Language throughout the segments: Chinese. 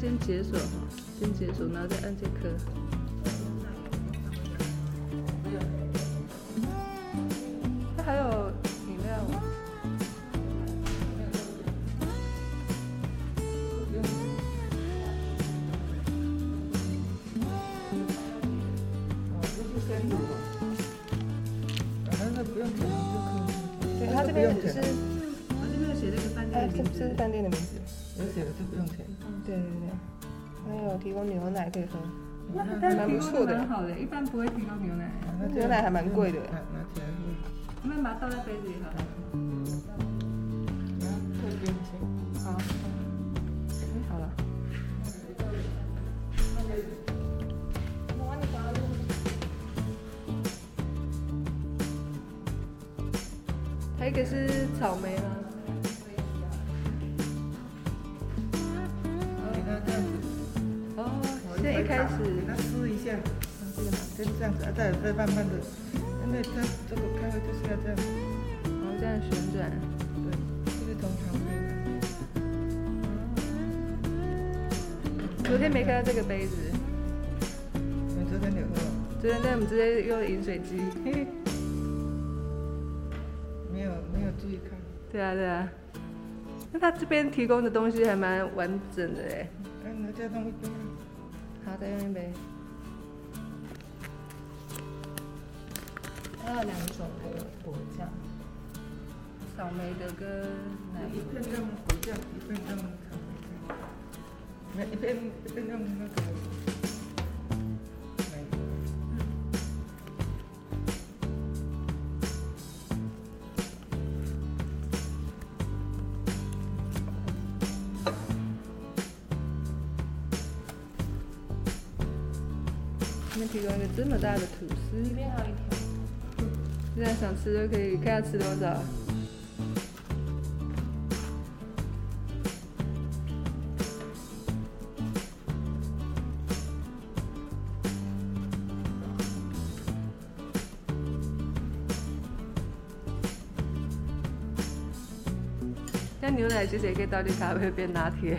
先解锁哈，先解锁，然后再按这颗。它还有饮料那不用钱就可以。对，它这边是，我这边有写那个饭哎，店的名字这这是，饭店的名字。有写的就不用钱。对对对，还有提供牛奶可以喝，那还蛮不错的蛮好的，一般不会提供牛奶。那牛奶还蛮贵的拿拿起来喝。我们把它倒在杯子里好了。慢慢的，因为它这个开会就是要这样，然后这样旋转，对，这个从旁边。昨天没看到这个杯子，你昨天有喝？昨天在我们直接用饮水机。没有没有注意看。对啊对啊，那他这边提供的东西还蛮完整的哎。哎，那再弄一杯啊。好，再用一杯。还有两种那个果酱，草莓的跟奶一片用果酱，一片用草莓酱。没一片一片用那个奶。他们提供一个这么大的吐司，里面还有一条。现在想吃就可以，看要吃多少。像牛奶其实也可以倒进咖啡变拿铁。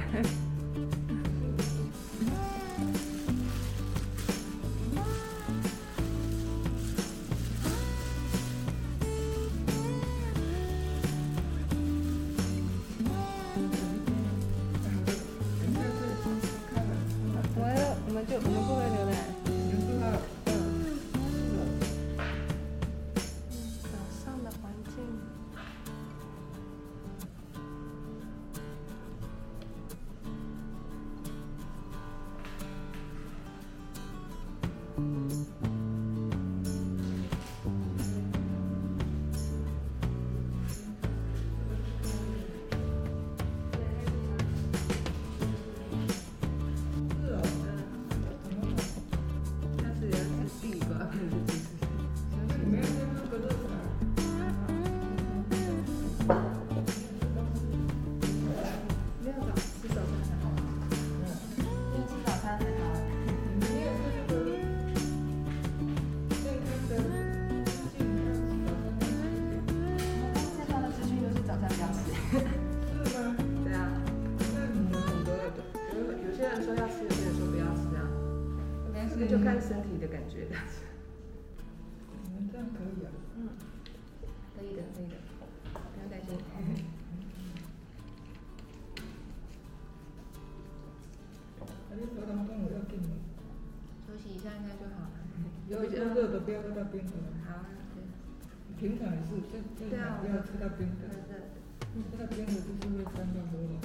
嗯，可以的，可以的，不用担心。那你头当中我要进吗？休息一下应该就好了。要要热的，不要喝到冰的。好，对。平常也是，这这不要吃到冰的。吃到冰的就是会伤到喉咙。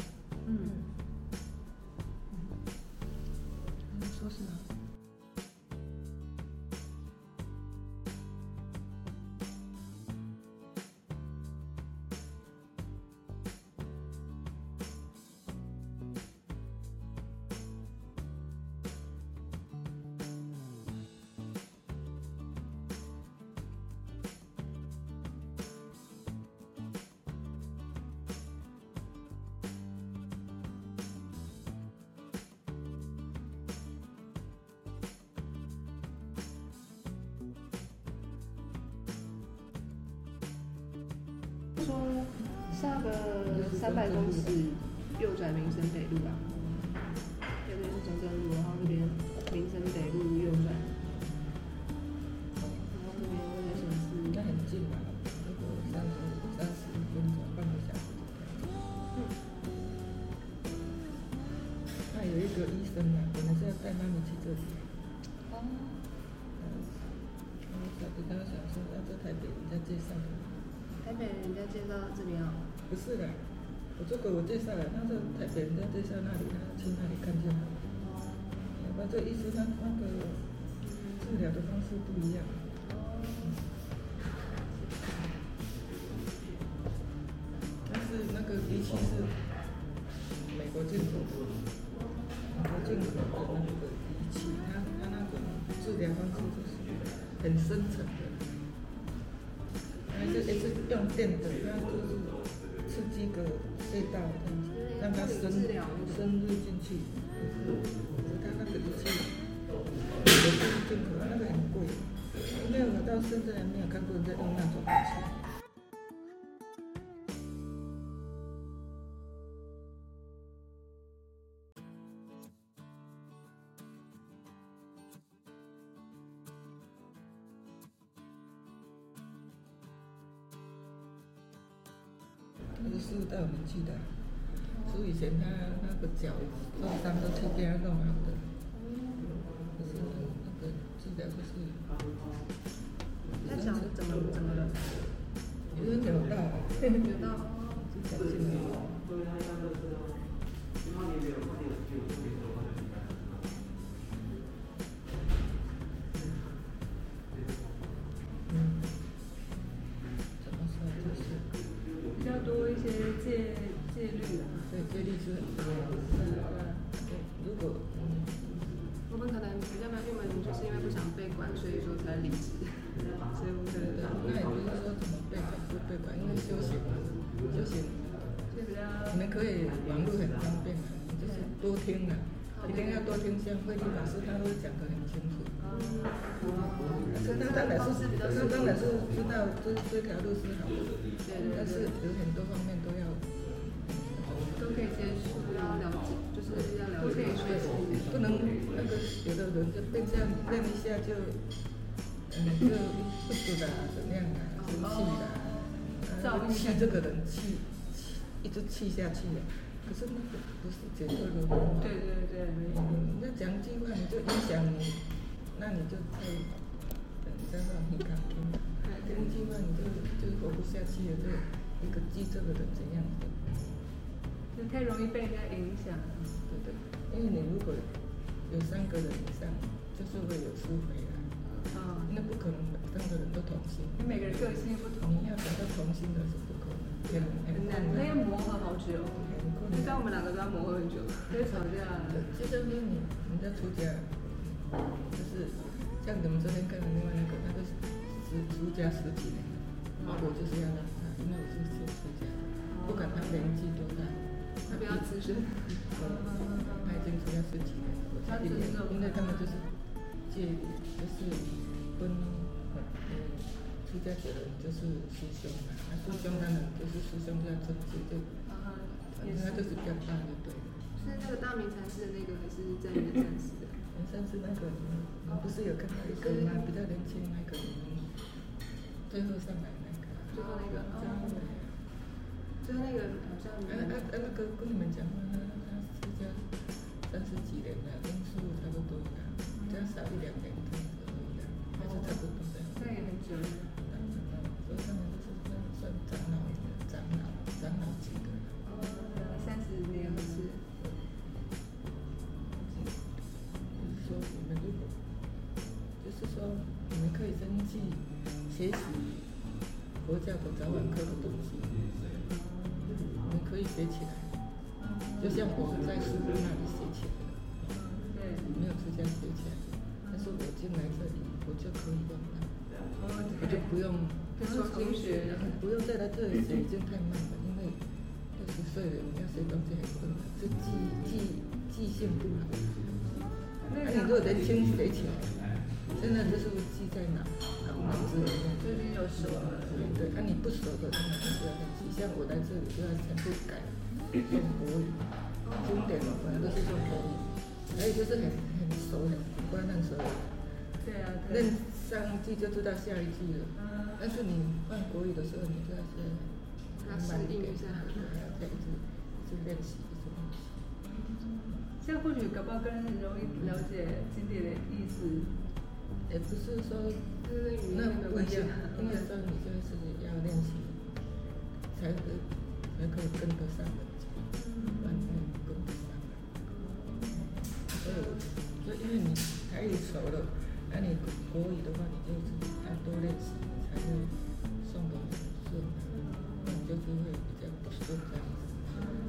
下个三百公尺右转民生北路啊，对林森北路右转，然后这边我在显示那很近嘛，如果三十三十分钟半个小时就到。那有一个医生嘛，本来是要带妈咪去这里，哦，嗯，我想跟他想说要在台北人家介绍的，台北人家介绍这边哦，不是的，我如果我介绍了，他说台北人家介绍那里，他去那里看就好。要不然这医生他那个治疗的方式不一样。但是那个仪器是美国进口的，美国进口的那个仪器，它它那种治疗方式就是很深层的，电的，它就是刺激个隧道这样子，让它深深入进去。它那个仪器，美国进口的那个很贵，因为我到现在还没有看过人家用那种仪器。那个师傅带我们去的，师傅以前他那个脚受伤都去给他弄好的，就是那个治疗就是，他脚是怎么怎么了？就是扭到，有到 就脚进来。听啊，一定要多听像慧律法师他会讲得很清楚。是他当然是，他当然是知道这这条路是好的，但是有很多方面都要。都可以接触，要了解，就是要了都可以解。学习。不能那个有的人就变这样练一下就，嗯，就不知道怎么样啊，生气啦，啊，气这个人气气一直气下去啊。可是那个不是解脱的方法。对对对，没错。嗯，那讲句话你就影响你，那你就太，嗯，在那很感听，讲一句话你就就活不下去了，就一个记这个人怎样的。就太容易被人家影响了。对对，因为你如果有三个人以上，就是会有思维啊，那不可能三个人都同心。因为每个人个性不同，你要找到同心的是不可能，很很，难，那要磨合好久。就像我。们两个都要磨合很久，就会吵架。对，就像说你人家出家，就是像你们这边看的另外那个，那个是出出家十几年，然后我就是要让他，因为我是先出家，不管他年纪多大，他不要资深。他已经出家十几年，我才一年，因为他们就是戒，就是分，呃，出家的人就是师兄嘛，那师兄当然就是师兄要正戒，就他就是比较大就对了。是那个大明禅师的那个，还是在你的禅师的？好像是那个，你们不是有看到一个吗？比较年轻那个，最后上来那个，最后那个，哦哦，最后那个好像啊啊啊！那个跟你们讲话，他他出家三十几年了，跟师傅差不多了，这样少一两年可能而已啦，还是差不多的。那也很久了。起来。就像我在师傅那里写起来的，对，没有出家学起来，但是我进来这里，我就可以用了，我就不用。不用再来这里写，已经太慢了，因为六十岁了，你要写东西很困难，就记记记性不好。那、你如果年轻写起来，真的就是记在脑脑子里面。对对，那、你不熟的，当然就是要练习。像我在这里就要全部改用国语，经典的本来都是用国语，还有就是很很熟很不会认熟，对啊，认上一句就知道下一句了。嗯，但是你换国语的时候，你就要是要适应一下还要再一直一直练习，一直练习。这样或许搞不好更容易了解经典的意思。也不是说就是语言那没关系。不一样，因为说你就是要练习，才可才可以跟得上人家，不跟不上的。所以我，就因为你台语熟了，那你国语的话，你就是要多练习，你才会送的很顺，那你就是会比较不顺这样子。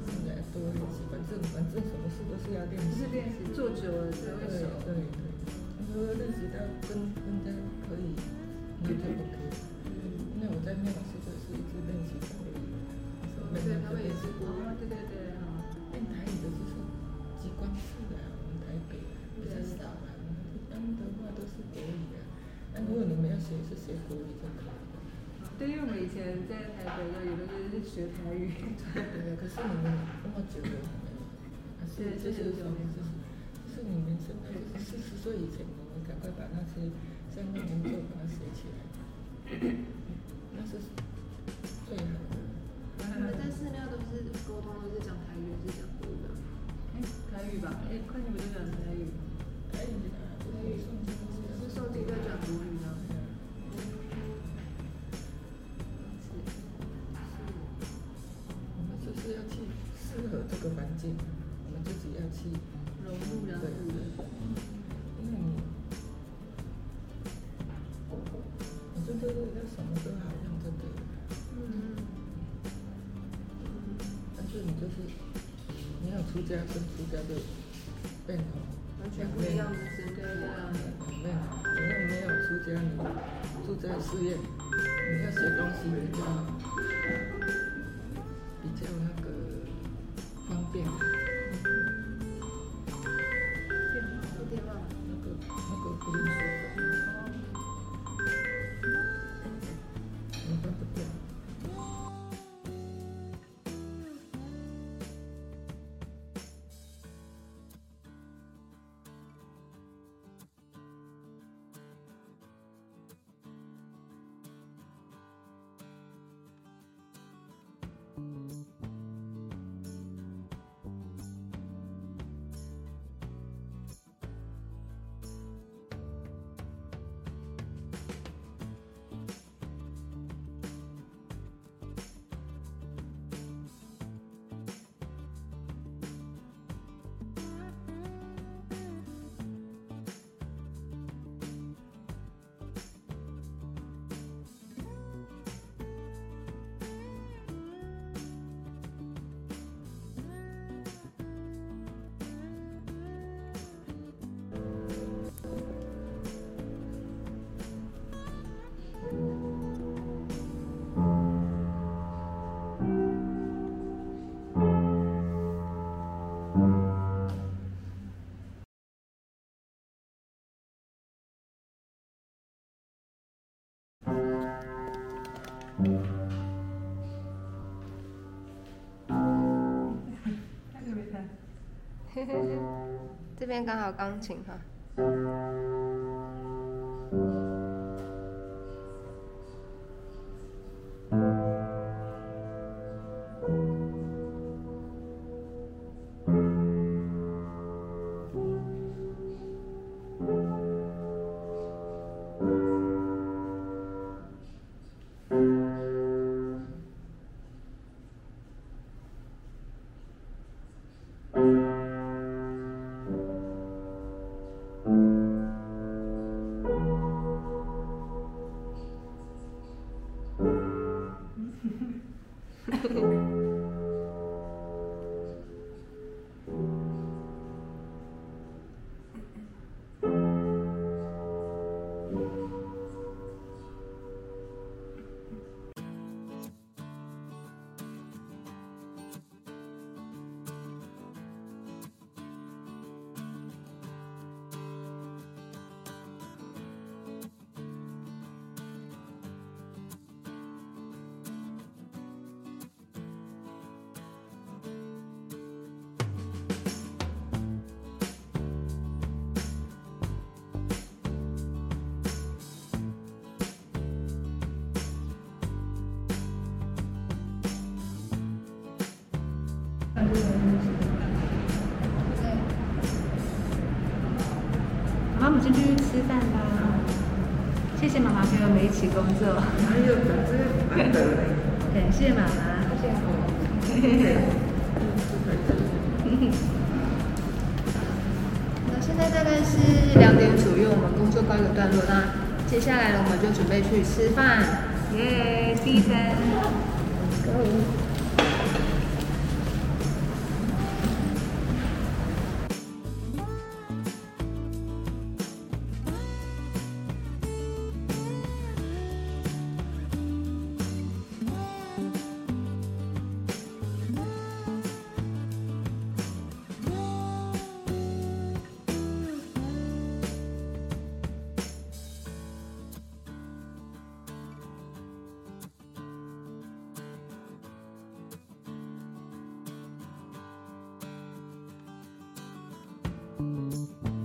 现在多练习，反正反正什么事都是要练习就是。练习做久了才会对熟。对对，你说认识到跟人家可以，那就 OK。因为我在面老师就是一直练习对天他们也是国哦，对对对，哈。练台语的就是机关式啊，我们台北比较少啊，一般的话都是国语啊。那如果你们要学是学国语就可以了。对，因为我们以前在台北的有的就是学台语。对啊，可是你们那么久了，还是对就是79说就是是你们现在就是四十岁以前，你们赶快把那些相关工作把它学起来，那是最好的。你们在寺庙都是沟通都是讲台语还是讲国语啊？哎，台语吧，哎，快你们都讲台语。台语 Yeah. 这边刚好钢琴哈。去吃饭吧。谢谢妈妈陪我们一起工作，还有这个难感谢妈妈。谢谢那现在大概是两点左右，我们工作告一个段落。那接下来呢，我们就准备去吃饭。耶，第一餐我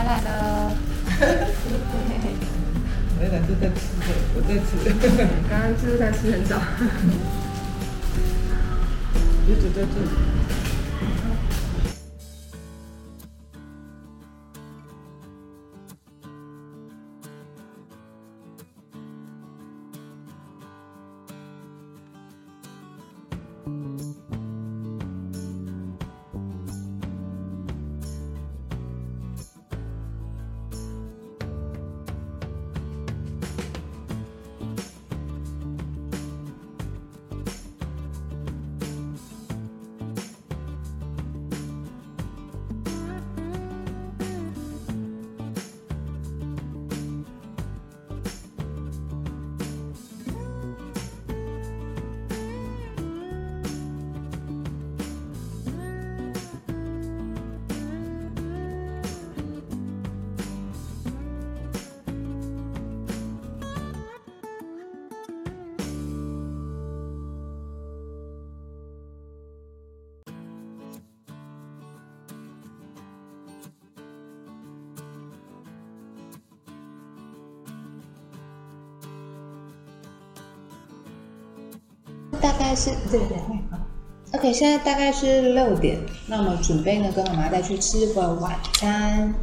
回来了。回来就在吃的，我在吃，刚刚吃饭吃很早，一直在这里。大概是对对对。OK，现在大概是六点，那我们准备呢跟妈妈再去吃个晚餐。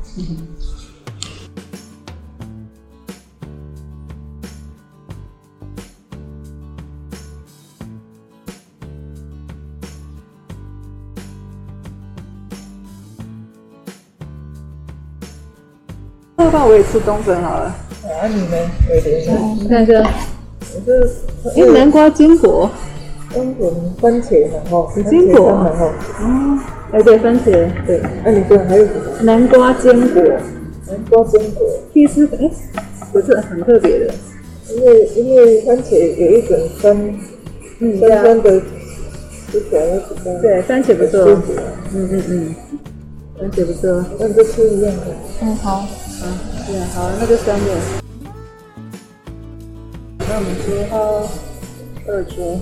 那饭我也吃冬粉好了。啊，你们有点看这，我这哎，南瓜坚果，中国番茄很厚，番坚果很厚。哎对，番茄，对，哎你这还有什么？南瓜坚果，南瓜坚果，第一次哎，不是很特别的，因为因为番茄有一种酸嗯酸酸的，吃起来会比较对，番茄不错。嗯嗯嗯，番茄不错，那就吃一样的。嗯，好。对，好，那就三点。那我们之后二桌。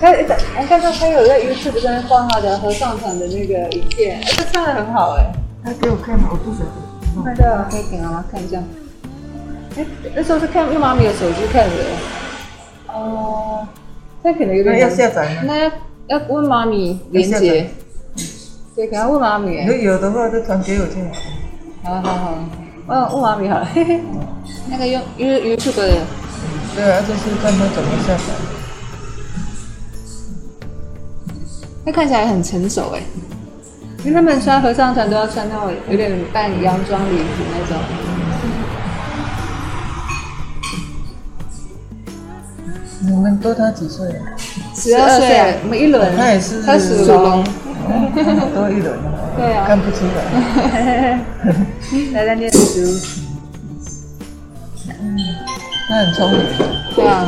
他我看到他有在 YouTube 上面放他的合唱团的那个影片，哎，这唱的很好哎。他给我看，我不晓得。看到可以给妈妈看一下。哎，那时候是看用妈咪的手机看的。哦，那可能有点那要下载吗？那要要问妈咪连接。对，给他问妈咪。如果有的话，就传给我就好。好好好，问问妈咪好了。嘿 嘿，那个用 You YouTube 的，对啊，就是看他怎么下载。那看起来很成熟哎，因为他们穿合唱团都要穿那种有点扮洋装礼服那种。你们多他几岁啊？十二岁，我们一轮，他也是他属属龙，多一轮 啊。对啊看不出来。来在念书。他很聪明。对啊，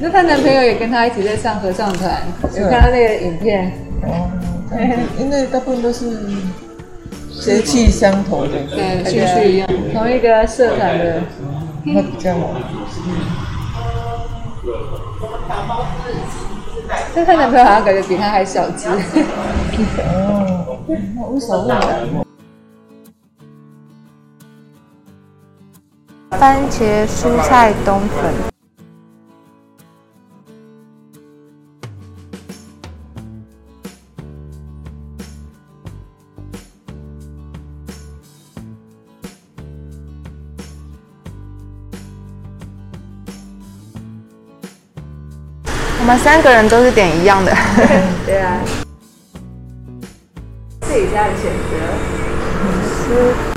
那她男朋友也跟她一起在上合唱团，有看到那个影片。哦，因为大部分都是邪气相投的，对，兴趣一样，同一个社团的。他比较好。但她男朋友好像感觉比她还小只。哦，那无所谓了番茄蔬菜冬粉。三个人都是点一样的。对啊，自己家的选择。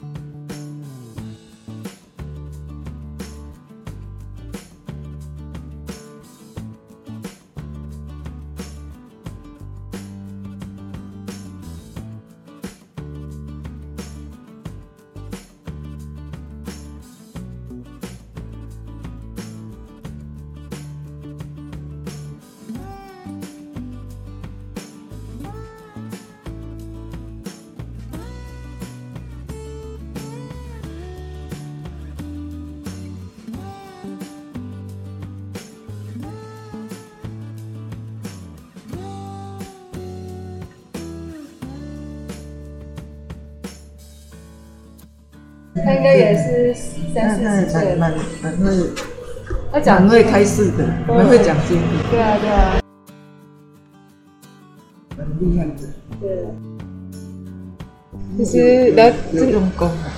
蛮了。蛮蛮会他讲会开示的，蛮会讲经的，对啊对啊，很厉害的，对。其实了，有用功啊。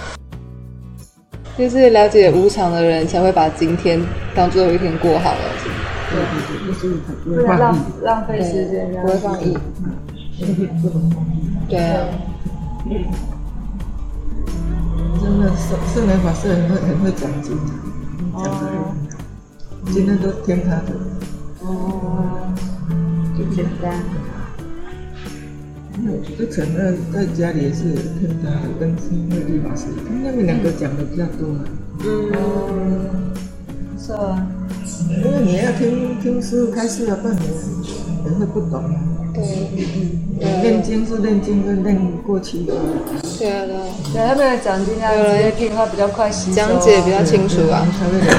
就是了解无常的人才会把今天当最后一天过好了，对对对，就是不不会放逸。浪费时间，不会放逸。对啊，真的是圣人法师很会很会讲经，讲的很好，今天都听他的。哦，就简单。就陈二在家里也是听他的，跟新慧律法师，他们两个讲的比较多嘛。嗯，不错啊。因为你要听听师傅开示啊，不然人会不懂啊。对，念经是念经，跟念过去而已。对啊，对啊。对他们的讲经啊，有人听的话比较快吸讲解比较清楚啊。才会了解。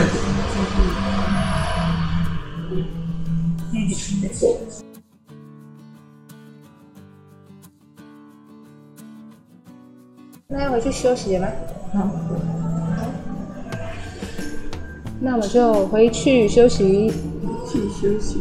那要回去休息了吗？好，那我们就回去休息。去休息。